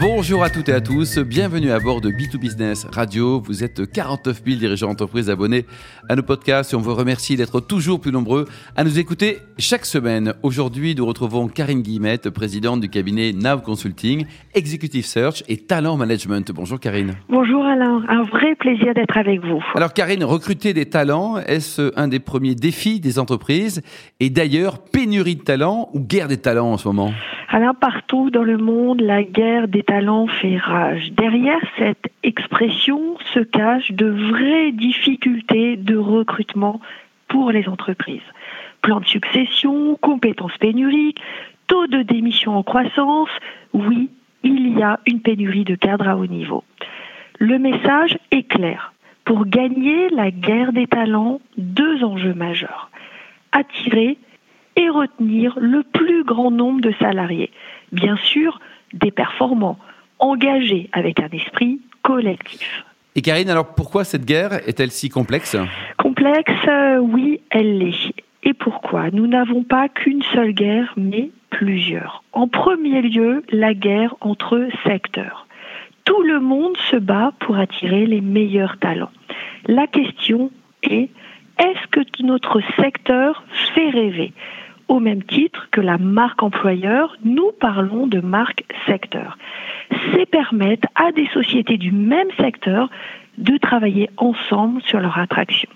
Bonjour à toutes et à tous, bienvenue à bord de B2Business Radio. Vous êtes 49 000 dirigeants d'entreprise abonnés à nos podcasts et on vous remercie d'être toujours plus nombreux à nous écouter chaque semaine. Aujourd'hui, nous retrouvons Karine Guillemette, présidente du cabinet Now Consulting, Executive Search et Talent Management. Bonjour Karine. Bonjour Alain, un vrai plaisir d'être avec vous. Alors Karine, recruter des talents, est-ce un des premiers défis des entreprises? Et d'ailleurs, pénurie de talents ou guerre des talents en ce moment? Alain, partout dans le monde, la guerre des talents fait rage. Derrière cette expression se cachent de vraies difficultés de recrutement pour les entreprises. Plan de succession, compétences pénuriques, taux de démission en croissance, oui, il y a une pénurie de cadres à haut niveau. Le message est clair. Pour gagner la guerre des talents, deux enjeux majeurs. Attirer et retenir le plus grand nombre de salariés. Bien sûr, des performants, engagés avec un esprit collectif. Et Karine, alors pourquoi cette guerre est-elle si complexe? Complexe, euh, oui, elle l'est. Et pourquoi? Nous n'avons pas qu'une seule guerre, mais plusieurs. En premier lieu, la guerre entre secteurs. Tout le monde se bat pour attirer les meilleurs talents. La question est, est-ce que notre secteur fait rêver? Au même titre que la marque employeur, nous parlons de marque secteur. C'est permettre à des sociétés du même secteur de travailler ensemble sur leur attraction.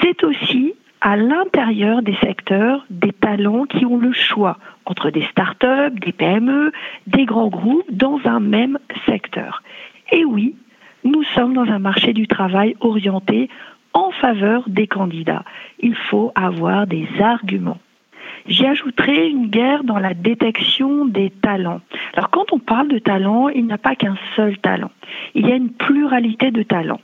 C'est aussi à l'intérieur des secteurs des talents qui ont le choix entre des start-up, des PME, des grands groupes dans un même secteur. Et oui, nous sommes dans un marché du travail orienté en faveur des candidats. Il faut avoir des arguments. J'y ajouterai une guerre dans la détection des talents. Alors quand on parle de talent, il n'y a pas qu'un seul talent. Il y a une pluralité de talents.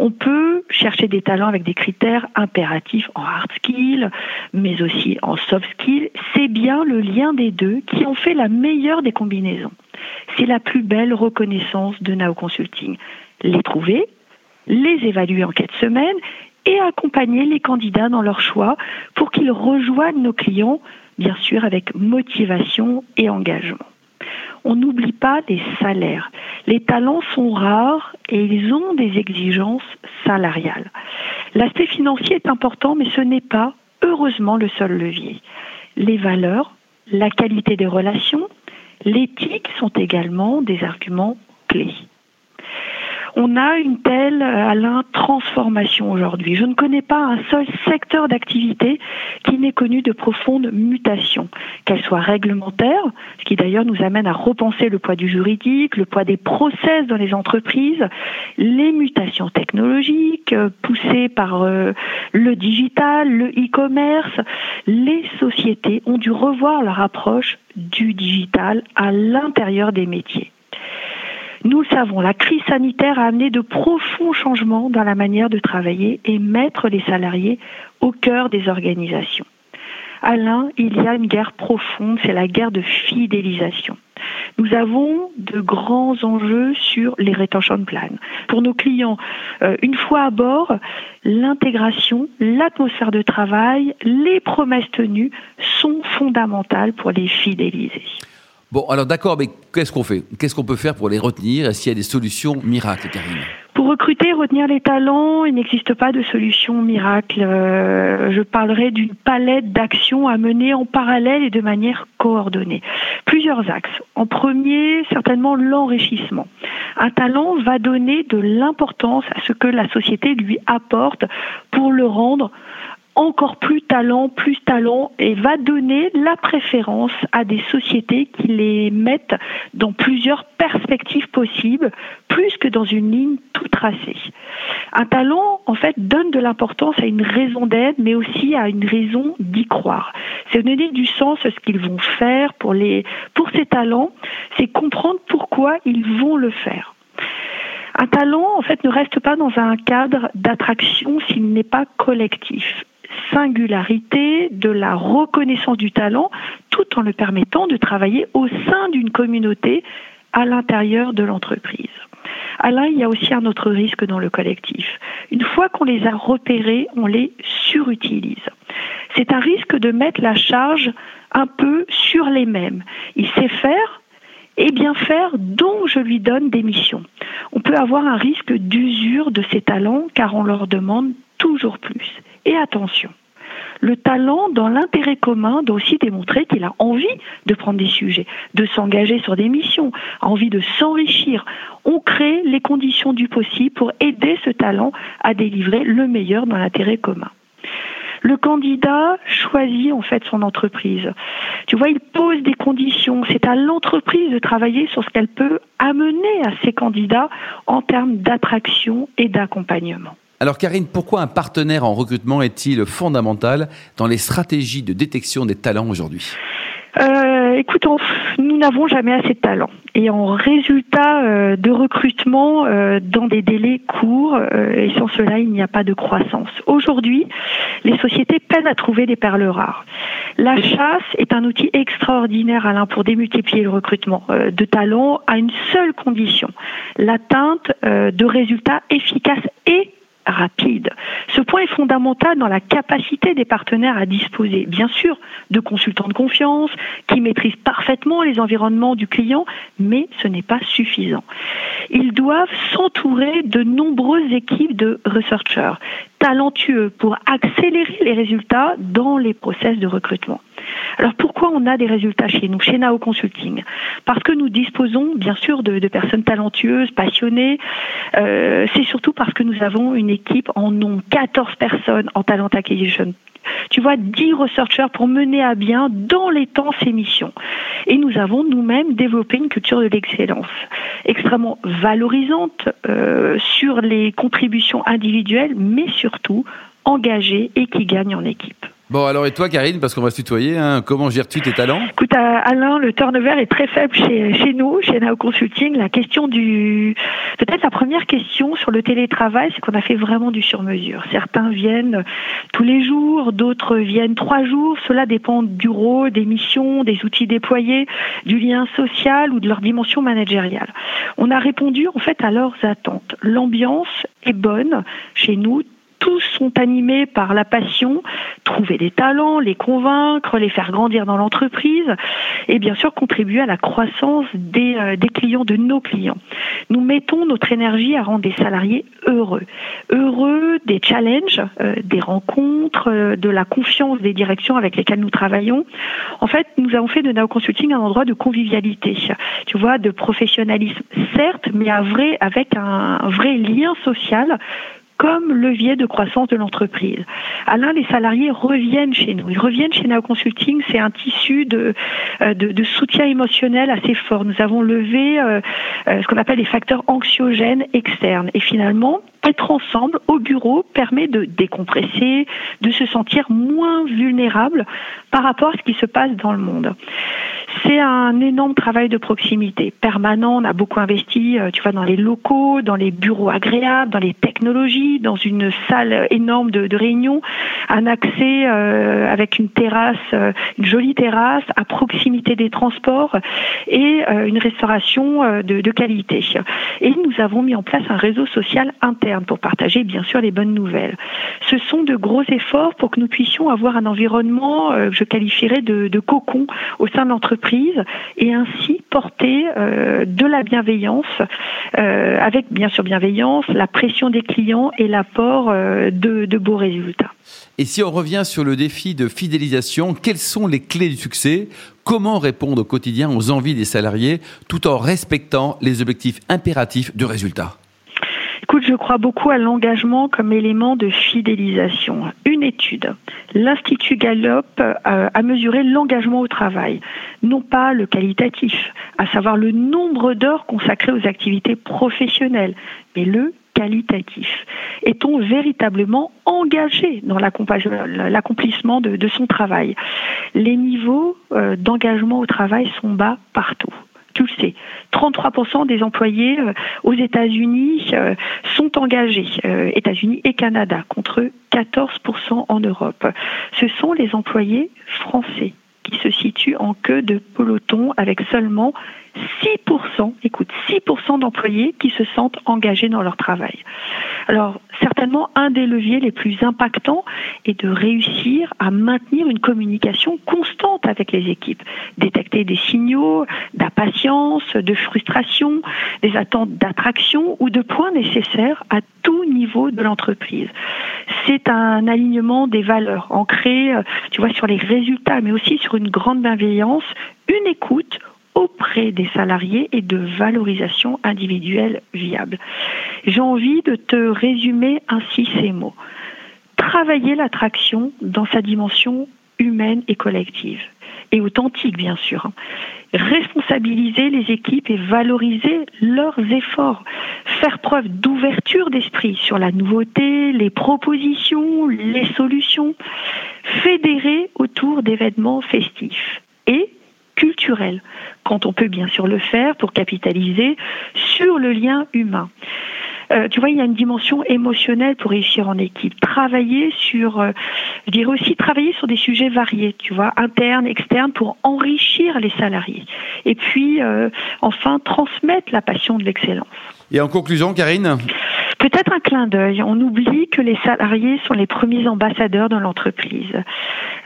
On peut chercher des talents avec des critères impératifs en hard skill, mais aussi en soft skill. C'est bien le lien des deux qui en fait la meilleure des combinaisons. C'est la plus belle reconnaissance de Nao Consulting. Les trouver, les évaluer en quatre semaines et accompagner les candidats dans leur choix pour qu'ils rejoignent nos clients, bien sûr avec motivation et engagement. On n'oublie pas les salaires. Les talents sont rares et ils ont des exigences salariales. L'aspect financier est important, mais ce n'est pas, heureusement, le seul levier. Les valeurs, la qualité des relations, l'éthique sont également des arguments clés on a une telle, euh, Alain, transformation aujourd'hui. Je ne connais pas un seul secteur d'activité qui n'ait connu de profondes mutations, qu'elles soient réglementaires, ce qui d'ailleurs nous amène à repenser le poids du juridique, le poids des process dans les entreprises, les mutations technologiques euh, poussées par euh, le digital, le e-commerce. Les sociétés ont dû revoir leur approche du digital à l'intérieur des métiers. Nous le savons, la crise sanitaire a amené de profonds changements dans la manière de travailler et mettre les salariés au cœur des organisations. Alain, il y a une guerre profonde, c'est la guerre de fidélisation. Nous avons de grands enjeux sur les retention plans. Pour nos clients, euh, une fois à bord, l'intégration, l'atmosphère de travail, les promesses tenues sont fondamentales pour les fidéliser. Bon, alors d'accord, mais qu'est-ce qu'on fait? Qu'est-ce qu'on peut faire pour les retenir? Qu'il y a des solutions miracles, Karine? Pour recruter et retenir les talents, il n'existe pas de solution miracle. Euh, je parlerai d'une palette d'actions à mener en parallèle et de manière coordonnée. Plusieurs axes. En premier, certainement l'enrichissement. Un talent va donner de l'importance à ce que la société lui apporte pour le rendre encore plus talent, plus talent, et va donner la préférence à des sociétés qui les mettent dans plusieurs perspectives possibles, plus que dans une ligne tout tracée. Un talent, en fait, donne de l'importance à une raison d'être, mais aussi à une raison d'y croire. C'est donner du sens à ce qu'ils vont faire pour, les, pour ces talents, c'est comprendre pourquoi ils vont le faire. Un talent, en fait, ne reste pas dans un cadre d'attraction s'il n'est pas collectif singularité, de la reconnaissance du talent, tout en le permettant de travailler au sein d'une communauté à l'intérieur de l'entreprise. Alain, il y a aussi un autre risque dans le collectif. Une fois qu'on les a repérés, on les surutilise. c'est un risque de mettre la charge un peu sur les mêmes. Il sait faire et bien faire, dont je lui donne des missions. On peut avoir un risque d'usure de ses talents car on leur demande toujours plus. Et attention, le talent dans l'intérêt commun doit aussi démontrer qu'il a envie de prendre des sujets, de s'engager sur des missions, envie de s'enrichir. On crée les conditions du possible pour aider ce talent à délivrer le meilleur dans l'intérêt commun. Le candidat choisit en fait son entreprise. Tu vois, il pose des conditions. C'est à l'entreprise de travailler sur ce qu'elle peut amener à ses candidats en termes d'attraction et d'accompagnement. Alors Karine, pourquoi un partenaire en recrutement est-il fondamental dans les stratégies de détection des talents aujourd'hui? Euh, écoute, nous n'avons jamais assez de talent. Et en résultat euh, de recrutement euh, dans des délais courts, euh, et sans cela, il n'y a pas de croissance. Aujourd'hui, les sociétés peinent à trouver des perles rares. La chasse est un outil extraordinaire, Alain, pour démultiplier le recrutement de talents à une seule condition, l'atteinte de résultats efficaces et rapide. Ce point est fondamental dans la capacité des partenaires à disposer, bien sûr, de consultants de confiance qui maîtrisent parfaitement les environnements du client, mais ce n'est pas suffisant. Ils doivent s'entourer de nombreuses équipes de researchers talentueux pour accélérer les résultats dans les process de recrutement. Alors pourquoi on a des résultats chez nous, chez Nao Consulting? Parce que nous disposons bien sûr de, personnes talentueuses, passionnées. Euh, c'est surtout parce que nous avons une équipe en nombre 14 personnes en talent acquisition tu vois, 10 researchers pour mener à bien dans les temps ces missions. Et nous avons nous-mêmes développé une culture de l'excellence extrêmement valorisante euh, sur les contributions individuelles, mais surtout engagée et qui gagne en équipe. Bon, alors et toi, Karine, parce qu'on va se tutoyer, hein, comment gères-tu tes talents? Écoute, euh, Alain, le turnover est très faible chez, chez nous, chez Nao Consulting. La question du. Peut-être la première question sur le télétravail, c'est qu'on a fait vraiment du sur-mesure. Certains viennent tous les jours, d'autres viennent trois jours. Cela dépend du rôle, des missions, des outils déployés, du lien social ou de leur dimension managériale. On a répondu en fait à leurs attentes. L'ambiance est bonne chez nous sont animés par la passion, trouver des talents, les convaincre, les faire grandir dans l'entreprise et bien sûr contribuer à la croissance des, euh, clients, de nos clients. Nous mettons notre énergie à rendre des salariés heureux. Heureux des challenges, euh, des rencontres, euh, de la confiance des directions avec lesquelles nous travaillons. En fait, nous avons fait de Nao Consulting un endroit de convivialité, tu vois, de professionnalisme, certes, mais avec un vrai lien social comme levier de croissance de l'entreprise. Alain, les salariés reviennent chez nous. Ils reviennent chez Nao Consulting. C'est un tissu de, euh, de, de, soutien émotionnel assez fort. Nous avons levé euh, euh, ce qu'on appelle les facteurs anxiogènes externes. Et finalement, être ensemble au bureau permet de décompresser, de se sentir moins vulnérable par rapport à ce qui se passe dans le monde. C'est un énorme travail de proximité permanent. On a beaucoup investi, tu vois, dans les locaux, dans les bureaux agréables, dans les technologies dans une salle énorme de, de réunion, un accès euh, avec une terrasse, euh, une jolie terrasse à proximité des transports et euh, une restauration de, de, qualité. Et nous avons mis en place un réseau social interne pour partager bien sûr les bonnes nouvelles. Ce sont de gros efforts pour que nous puissions avoir un environnement que je qualifierais de, de cocon au sein de l'entreprise et ainsi porter de la bienveillance avec bien sûr bienveillance, la pression des clients et l'apport euh, de, de beaux résultats. Et si on revient sur le défi de fidélisation, quelles sont les clés du succès? Comment répondre au quotidien aux envies des salariés tout en respectant les objectifs impératifs du résultat Écoute, je crois beaucoup à l'engagement comme élément de fidélisation. Une étude, l'Institut Gallup euh, a mesuré l'engagement au travail, non pas le qualitatif, à savoir le nombre d'heures consacrées aux activités professionnelles, mais le qualitatif. Est-on véritablement engagé dans l'accomplissement de, son travail? Les niveaux euh, d'engagement au travail sont bas partout. Tu le sais, 33% des employés euh, aux États-Unis sont engagés, États-Unis et Canada, contre 14% en Europe. Ce sont les employés français qui se situent en queue de peloton avec seulement 6%, écoute, 6% d'employés qui se sentent engagés dans leur travail. Alors, certainement, un des leviers les plus impactants est de réussir à maintenir une communication constante avec les équipes, détecter des signaux d'impatience, de frustration, des attentes d'attraction ou de points nécessaires à tout niveau de l'entreprise. C'est un alignement des valeurs ancrées, euh, tu vois, sur les résultats, mais aussi sur une grande bienveillance, une écoute des salariés et de valorisation individuelle viable. J'ai envie de te résumer ainsi ces mots. Travailler l'attraction dans sa dimension humaine et collective, et authentique bien sûr. Responsabiliser les équipes et valoriser leurs efforts. Faire preuve d'ouverture d'esprit sur la nouveauté, les propositions, les solutions. Fédérer autour d'événements festifs. Et culturel, quand on peut bien sûr le faire pour capitaliser sur le lien humain. Euh, tu vois, il y a une dimension émotionnelle pour réussir en équipe. Travailler sur, euh, je dirais aussi travailler sur des sujets variés, tu vois, internes, externes, pour enrichir les salariés. Et puis, euh, enfin, transmettre la passion de l'excellence. Et en conclusion, Karine? Peut-être un clin d'œil. On oublie que les salariés sont les premiers ambassadeurs dans l'entreprise.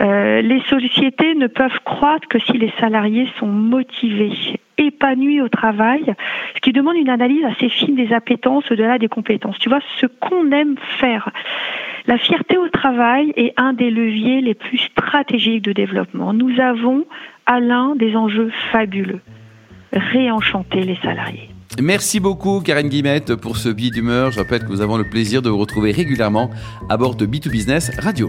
Euh, les sociétés ne peuvent croître que si les salariés sont motivés, épanouis au travail, ce qui demande une analyse assez fine des appétences au-delà des compétences. Tu vois, ce qu'on aime faire. La fierté au travail est un des leviers les plus stratégiques de développement. Nous avons à l'un des enjeux fabuleux. Réenchanter les salariés. Merci beaucoup Karine Guimette pour ce billet d'humeur. Je rappelle que nous avons le plaisir de vous retrouver régulièrement à bord de B2Business Radio.